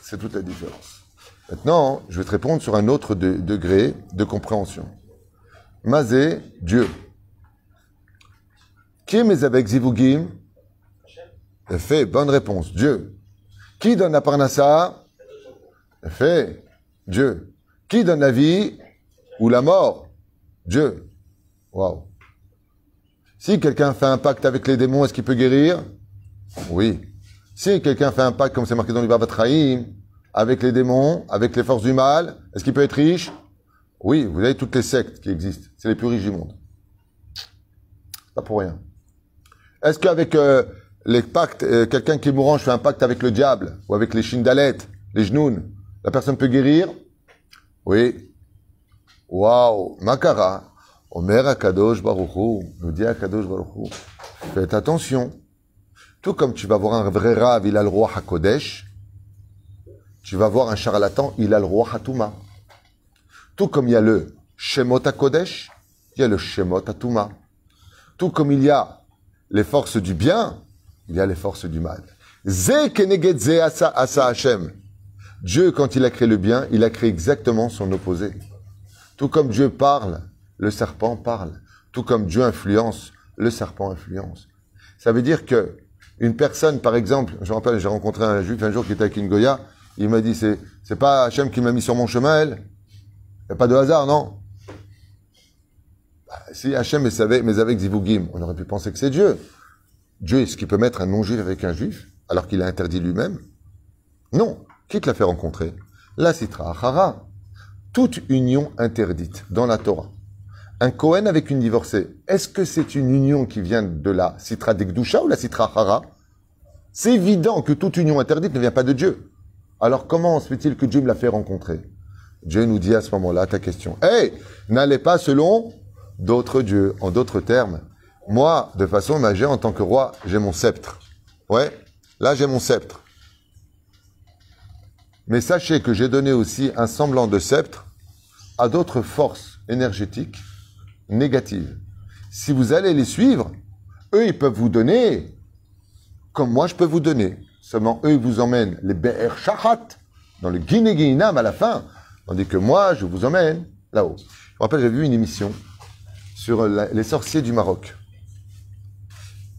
c'est toute la différence. Maintenant, je vais te répondre sur un autre de- degré de compréhension. Mazé, Dieu. Qui est avec Zivugim Fait, bonne réponse, Dieu. Qui donne la parnassa? Fait, Dieu. Qui donne la vie ou la mort? Dieu. Waouh. Si quelqu'un fait un pacte avec les démons, est-ce qu'il peut guérir? Oui. Si quelqu'un fait un pacte, comme c'est marqué dans l'Ibaba Traïm, avec les démons, avec les forces du mal, est-ce qu'il peut être riche? Oui, vous avez toutes les sectes qui existent. C'est les plus riches du monde. Pas pour rien. Est-ce qu'avec euh, les pactes, euh, quelqu'un qui est mourant, je fais un pacte avec le diable, ou avec les Shindalet, les Jnoun, la personne peut guérir? Oui. Waouh Makara. Omer Akadosh Baruchou, nous dit Akadosh Baruchou, faites attention. Tout comme tu vas voir un vrai rave, il a le roi Hakodesh, tu vas voir un charlatan, il a le roi Hatouma. Tout comme il y a le Shemot Hakodesh, il y a le Shemot Hatouma. Tout comme il y a les forces du bien, il y a les forces du mal. Dieu, quand il a créé le bien, il a créé exactement son opposé. Tout comme Dieu parle, le serpent parle. Tout comme Dieu influence, le serpent influence. Ça veut dire que Une personne, par exemple, je me rappelle, j'ai rencontré un juif un jour qui était avec une Goya, il m'a dit, c'est, c'est pas Hachem qui m'a mis sur mon chemin, elle n'y a pas de hasard, non? Bah, Si Hachem mais avec Zivugim, on aurait pu penser que c'est Dieu. Dieu, est-ce qu'il peut mettre un non-juif avec un juif, alors qu'il a interdit lui-même? Non. Qui te l'a fait rencontrer? La Sitra Achara. Toute union interdite dans la Torah. Un Cohen avec une divorcée, est-ce que c'est une union qui vient de la Sitra Dekdusha ou la Sitra Achara C'est évident que toute union interdite ne vient pas de Dieu. Alors comment se fait-il que Dieu me l'a fait rencontrer? Dieu nous dit à ce moment-là ta question. Hey, n'allez pas selon d'autres dieux. En d'autres termes, moi, de façon majeure, en tant que roi, j'ai mon sceptre. Ouais, là j'ai mon sceptre. Mais sachez que j'ai donné aussi un semblant de sceptre à d'autres forces énergétiques négatives. Si vous allez les suivre, eux, ils peuvent vous donner comme moi je peux vous donner. Seulement, eux, ils vous emmènent les Be'er Shahat, dans le Guinéguinam à la fin, tandis que moi, je vous emmène là-haut. Je me rappelle, j'avais vu une émission sur les sorciers du Maroc.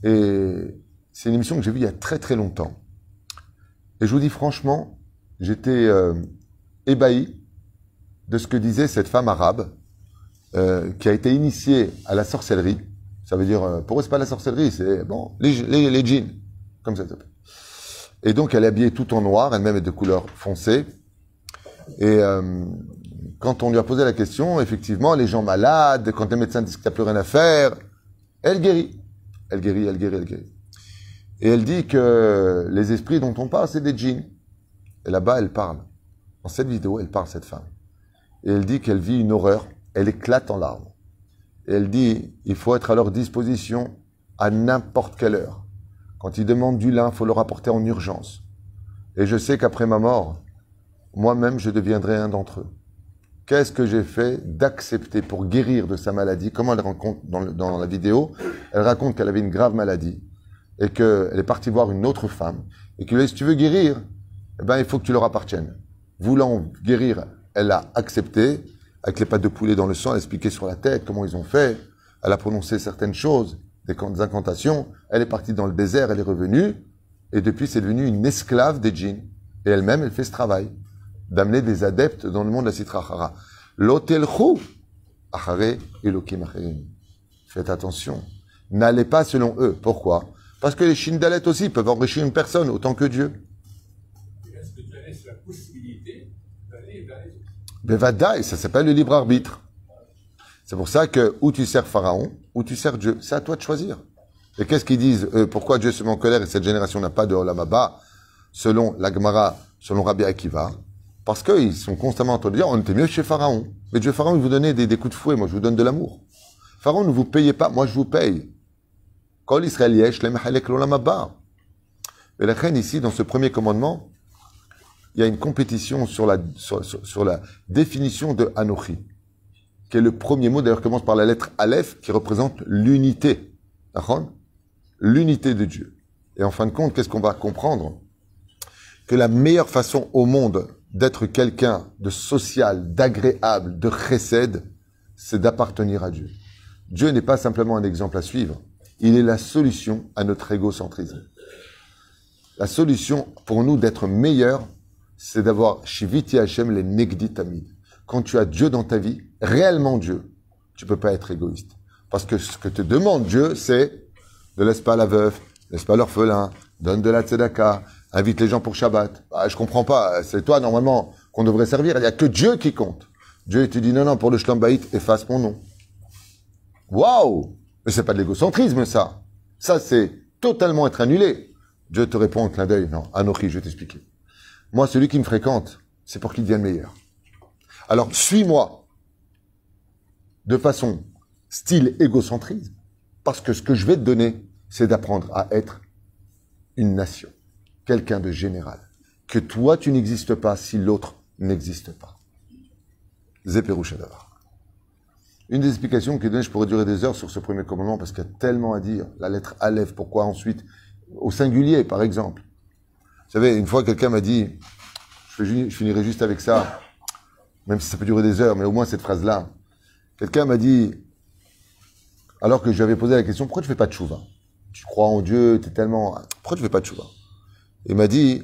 Et c'est une émission que j'ai vue il y a très très longtemps. Et je vous dis franchement, j'étais euh, ébahi de ce que disait cette femme arabe euh, qui a été initiée à la sorcellerie. Ça veut dire, euh, pour eux, c'est pas la sorcellerie, c'est bon, les, les, djinns, comme ça s'appelle. Et donc, elle est habillée tout en noir, elle-même est de couleur foncée. Et euh, quand on lui a posé la question, effectivement, les gens malades, quand les médecins disent qu'il n'y a plus rien à faire, elle guérit. Elle guérit, elle guérit, elle guérit. Et elle dit que les esprits dont on parle, c'est des djinns. Et là-bas, elle parle. Dans cette vidéo, elle parle, cette femme. Et elle dit qu'elle vit une horreur. Elle éclate en larmes. Et elle dit, il faut être à leur disposition à n'importe quelle heure. Quand ils demandent du lin, il faut leur apporter en urgence. Et je sais qu'après ma mort, moi-même, je deviendrai un d'entre eux. Qu'est-ce que j'ai fait d'accepter pour guérir de sa maladie? Comment elle raconte dans, dans la vidéo? Elle raconte qu'elle avait une grave maladie et qu'elle est partie voir une autre femme et qu'il lui a dit, si tu veux guérir, eh ben, il faut que tu leur appartiennes. Voulant guérir, elle a accepté, avec les pattes de poulet dans le sang, elle a expliqué sur la tête comment ils ont fait, elle a prononcé certaines choses, des can- des incantations, elle est partie dans le désert, elle est revenue, et depuis c'est devenue une esclave des djinns. Et elle-même, elle fait ce travail, d'amener des adeptes dans le monde de la Sitra Achara. L'otelchou, achare elokim acherim. Faites attention. N'allez pas selon eux. Pourquoi? Parce que les Shindalets aussi peuvent enrichir une personne autant que Dieu. Est-ce que ça s'appelle le libre arbitre. C'est pour ça que ou tu sers Pharaon, ou tu sers Dieu. C'est à toi de choisir. Et qu'est-ce qu'ils disent Pourquoi Dieu se met en colère et cette génération n'a pas de Olam Abba Selon la Gemara, selon Rabbi Akiva, parce qu'ils sont constamment en train de dire on était mieux chez Pharaon. Mais Dieu Pharaon, il vous donnait des, des coups de fouet, moi je vous donne de l'amour. Pharaon, ne vous payez pas, moi je vous paye. Kol Israël yesh. Et la reine ici, dans ce premier commandement, il y a une compétition sur la, sur, sur- sur la définition de Anochi, qui est le premier mot, d'ailleurs commence par la lettre Aleph, qui représente l'unité. L'unité de Dieu. Et en fin de compte, qu'est-ce qu'on va comprendre? Que la meilleure façon au monde d'être quelqu'un de social, d'agréable, de chesed, c'est d'appartenir à Dieu. Dieu n'est pas simplement un exemple à suivre, il est la solution à notre égocentrisme. La solution pour nous d'être meilleurs, c'est d'avoir Shiviti Hashem les Negdi Tamid. Quand tu as Dieu dans ta vie, réellement Dieu, tu peux pas être égoïste. Parce que ce que te demande Dieu, c'est ne laisse pas la veuve, ne laisse pas l'orphelin, donne de la tzedaka, invite les gens pour Shabbat. Ah, je comprends pas, c'est toi normalement qu'on devrait servir, il n'y a que Dieu qui compte. Dieu te dit non, non, pour le shlambaït, efface mon nom. Waouh Mais c'est pas de l'égocentrisme, ça. Ça, c'est totalement être annulé. Dieu te répond en clin d'œil. Non, Anochi, je vais t'expliquer. Moi, celui qui me fréquente, c'est pour qu'il devienne meilleur. Alors, suis-moi de façon style égocentrisme, parce que ce que je vais te donner, c'est d'apprendre à être une nation, quelqu'un de général. Que toi, tu n'existes pas si l'autre n'existe pas. Zéperouchadavar. Une des explications donne, je pourrais durer des heures sur ce premier commandement parce qu'il y a tellement à dire. La lettre Aleph, pourquoi ensuite Au singulier, par exemple. Vous savez, une fois, quelqu'un m'a dit, je finirai juste avec ça, même si ça peut durer des heures, mais au moins cette phrase-là. Quelqu'un m'a dit, alors que je lui avais posé la question, pourquoi tu fais pas de chouva tu crois en Dieu, tu es tellement. Pourquoi tu fais pas de chouva Il m'a dit,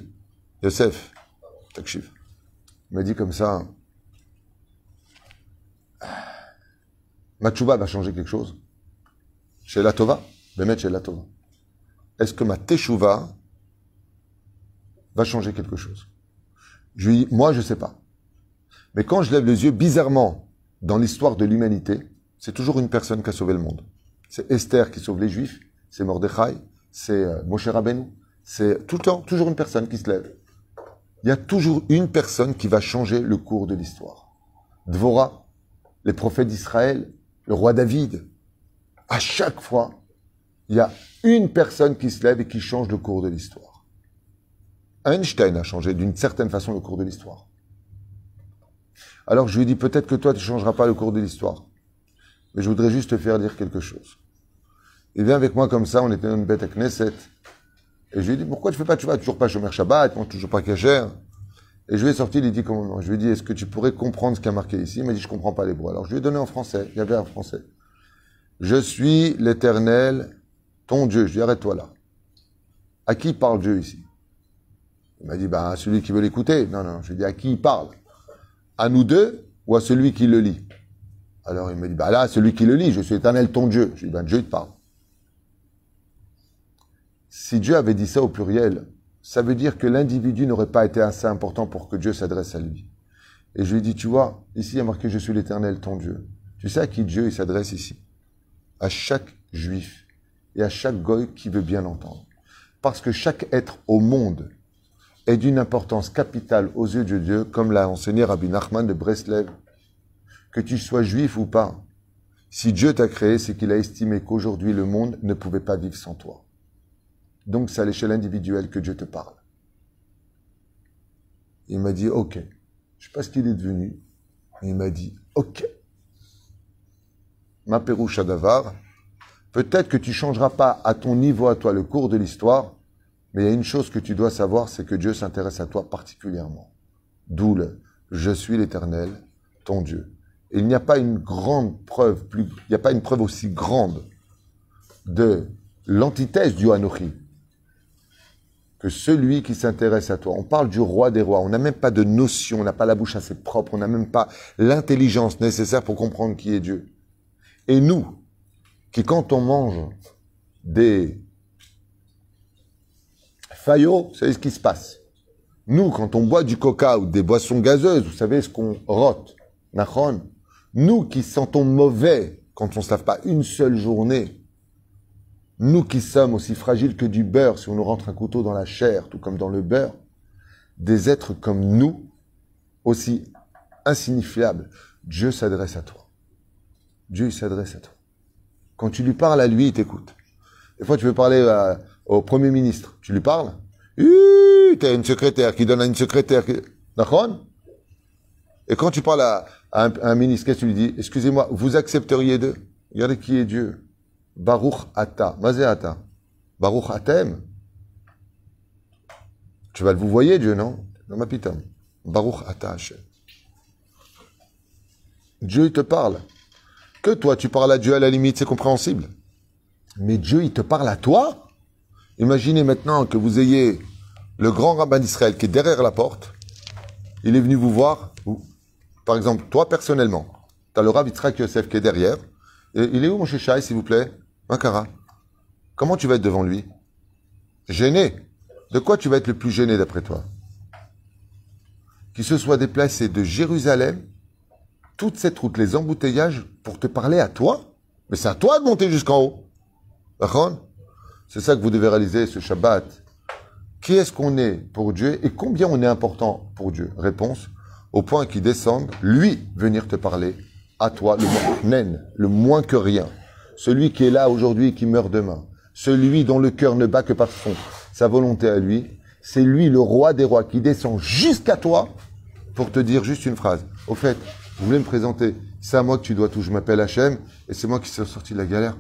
Yosef, Takshif, il m'a dit comme ça, ma tchouva va changer quelque chose Chez la Tova Bémet chez la Tova. Est-ce que ma teshuva va changer quelque chose? Je lui dis, moi je sais pas. Mais quand je lève les yeux, bizarrement, dans l'histoire de l'humanité, c'est toujours une personne qui a sauvé le monde. C'est Esther qui sauve les Juifs, c'est Mordechai, c'est euh, Moshe Rabbeinu, c'est tout le temps, toujours une personne qui se lève. Il y a toujours une personne qui va changer le cours de l'histoire. Dvora, les prophètes d'Israël, le roi David. À chaque fois, il y a une personne qui se lève et qui change le cours de l'histoire. Einstein a changé d'une certaine façon le cours de l'histoire. Alors je lui dis peut-être que toi tu ne changeras pas le cours de l'histoire, mais je voudrais juste te faire dire quelque chose. Il vient avec moi comme ça, on était dans une bête à Knesset, et je lui ai dit pourquoi tu fais pas, tu vas toujours pas Shomer Shabbat, tu toujours pas Kacher. Et je lui ai sorti les dix commandements. Je lui ai dit est-ce que tu pourrais comprendre ce qui a marqué ici? Il m'a dit je comprends pas les l'hébreu. Alors je lui ai donné en français, il y avait un français. Je suis l'Éternel, ton Dieu. Je lui ai dit arrête-toi là. À qui parle Dieu ici? Il m'a dit bah à celui qui veut l'écouter. Non non, je lui ai dit à qui il parle? À nous deux ou à celui qui le lit? Alors il me dit, bah là, celui qui le lit, je suis éternel ton Dieu. Je lui dis, ben Dieu te parle. Si Dieu avait dit ça au pluriel, ça veut dire que l'individu n'aurait pas été assez important pour que Dieu s'adresse à lui. Et je lui ai dit, tu vois, ici il y a marqué, je suis l'éternel ton Dieu. Tu sais à qui Dieu il s'adresse ici? À chaque juif et à chaque goy qui veut bien l'entendre. Parce que chaque être au monde est d'une importance capitale aux yeux de Dieu, comme l'a enseigné Rabbi Nachman de Breslev. Que tu sois juif ou pas, si Dieu t'a créé, c'est qu'il a estimé qu'aujourd'hui le monde ne pouvait pas vivre sans toi. Donc c'est à l'échelle individuelle que Dieu te parle. Il m'a dit, ok. Je sais pas ce qu'il est devenu. il m'a dit, ok. Ma Pérouche Davar, peut-être que tu changeras pas à ton niveau, à toi, le cours de l'histoire, mais il y a une chose que tu dois savoir, c'est que Dieu s'intéresse à toi particulièrement. D'où le je suis l'éternel, ton Dieu. Il n'y a pas une grande preuve, plus, il n'y a pas une preuve aussi grande de l'antithèse du Anochi que celui qui s'intéresse à toi. On parle du roi des rois. On n'a même pas de notion, on n'a pas la bouche assez propre, on n'a même pas l'intelligence nécessaire pour comprendre qui est Dieu. Et nous, qui quand on mange des Fayot, vous savez ce qui se passe? Nous, quand on boit du coca ou des boissons gazeuses, vous savez ce qu'on rote. Nachon? Nous qui sentons mauvais quand on ne se lave pas une seule journée. Nous qui sommes aussi fragiles que du beurre si on nous rentre un couteau dans la chair, tout comme dans le beurre. Des êtres comme nous, aussi insignifiables. Dieu s'adresse à toi. Dieu s'adresse à toi. Quand tu lui parles à lui, il t'écoute. Des fois, tu veux parler à au Premier ministre, tu lui parles Tu as une secrétaire qui donne à une secrétaire. Qui... D'accord? Et quand tu parles à, un, ministre, qu'est-ce que tu lui dis? Excusez-moi, vous accepteriez de... Regardez qui est Dieu. Baruch Ata. Mazé Ata. Baruch Atem. Tu vas le vous voyez Dieu, non? Dans ma pitam. Baruch Ata. Dieu, il te parle. Que toi, tu parles à Dieu à la limite, c'est compréhensible. Mais Dieu, il te parle à toi? Imaginez maintenant que vous ayez le grand rabbin d'Israël qui est derrière la porte. Il est venu vous voir. Par exemple, toi personnellement, tu as le rabbin Yitzhak Yosef qui est derrière. Il est où mon chéchaï, s'il vous plaît? Makara. Comment tu vas être devant lui? Gêné? De quoi tu vas être le plus gêné d'après toi? Qu'il se soit déplacé de Jérusalem, toute cette route, les embouteillages, pour te parler à toi? Mais c'est à toi de monter jusqu'en haut. C'est ça que vous devez réaliser ce Shabbat. Qui est-ce qu'on est pour Dieu et combien on est important pour Dieu? Réponse, au point qu'il descende, lui, venir te parler, à toi, le moins, le moins que rien. Celui qui est là aujourd'hui et qui meurt demain. Celui dont le cœur ne bat que par son, sa volonté à lui. C'est lui, le roi des rois, qui descend jusqu'à toi pour te dire juste une phrase. Au fait, vous voulez me présenter, c'est à moi que tu dois tout. Je m'appelle Hachem et c'est moi qui suis sorti de la galère.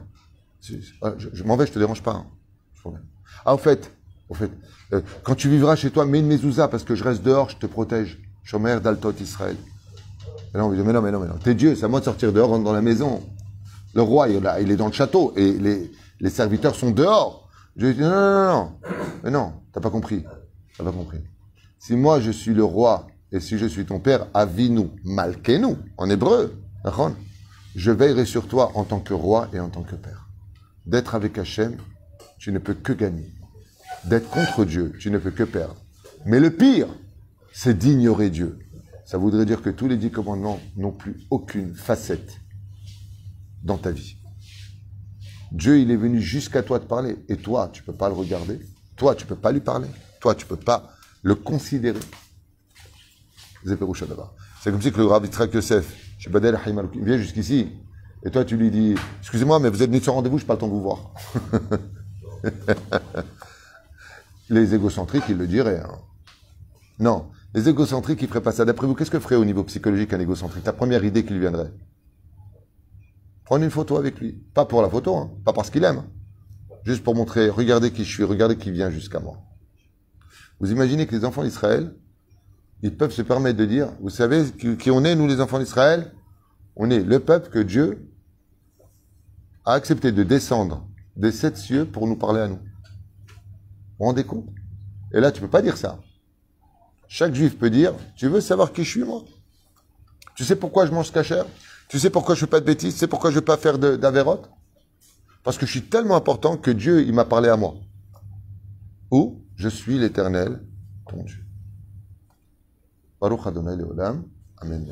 Ah, je, m'en vais, je te dérange pas. Hein. Ah, au fait, au fait euh, quand tu vivras chez toi, mets une mezouza parce que je reste dehors, je te protège. Shomer d'Altot Israël. Mais non, mais non, mais non, mais non. T'es Dieu, c'est à moi de sortir dehors, rentre dans la maison. Le roi, il, il est dans le château et les, serviteurs sont dehors. Dieu dit non, non, non, non. Mais non, t'as pas compris. T'as pas compris. Si moi je suis le roi et si je suis ton père, avinu, malkenu, en hébreu, je veillerai sur toi en tant que roi et en tant que père. D'être avec Hachem, tu ne peux que gagner. D'être contre Dieu, tu ne peux que perdre. Mais le pire, c'est d'ignorer Dieu. Ça voudrait dire que tous les dix commandements n'ont plus aucune facette dans ta vie. Dieu, il est venu jusqu'à toi te parler. Et toi, tu peux pas le regarder. Toi, tu peux pas lui parler. Toi, tu peux pas le considérer. C'est comme si que le Rav Yitzhak Yosef, je Badel Haïm Alouki, vient jusqu'ici. Et toi, tu lui dis, excusez-moi, mais vous êtes venu sur rendez-vous, je n'ai pas le temps de vous voir. [LAUGHS] les égocentriques, ils le diraient. hein. Non, les égocentriques, ils feraient pas ça. D'après vous, qu'est-ce que ferait au niveau psychologique un égocentrique? Ta première idée qui lui viendrait? Prendre une photo avec lui. Pas pour la photo, hein. pas parce qu'il aime. Juste pour montrer, regardez qui je suis, regardez qui vient jusqu'à moi. Vous imaginez que les enfants d'Israël, ils peuvent se permettre de dire, vous savez qui, on est, nous les enfants d'Israël? On est le peuple que Dieu a accepté de descendre des sept cieux pour nous parler à nous. Vous vous rendez compte? Et là, tu peux pas dire ça. Chaque juif peut dire, tu veux savoir qui je suis, moi? Tu sais pourquoi je mange cachère? Tu sais pourquoi je fais pas de bêtises? Tu sais pourquoi je ne veux pas faire d'avérote Parce que je suis tellement important que Dieu, il m'a parlé à moi. Ou, je suis l'éternel, ton Dieu. Baruch Adonai Leolam. Amen.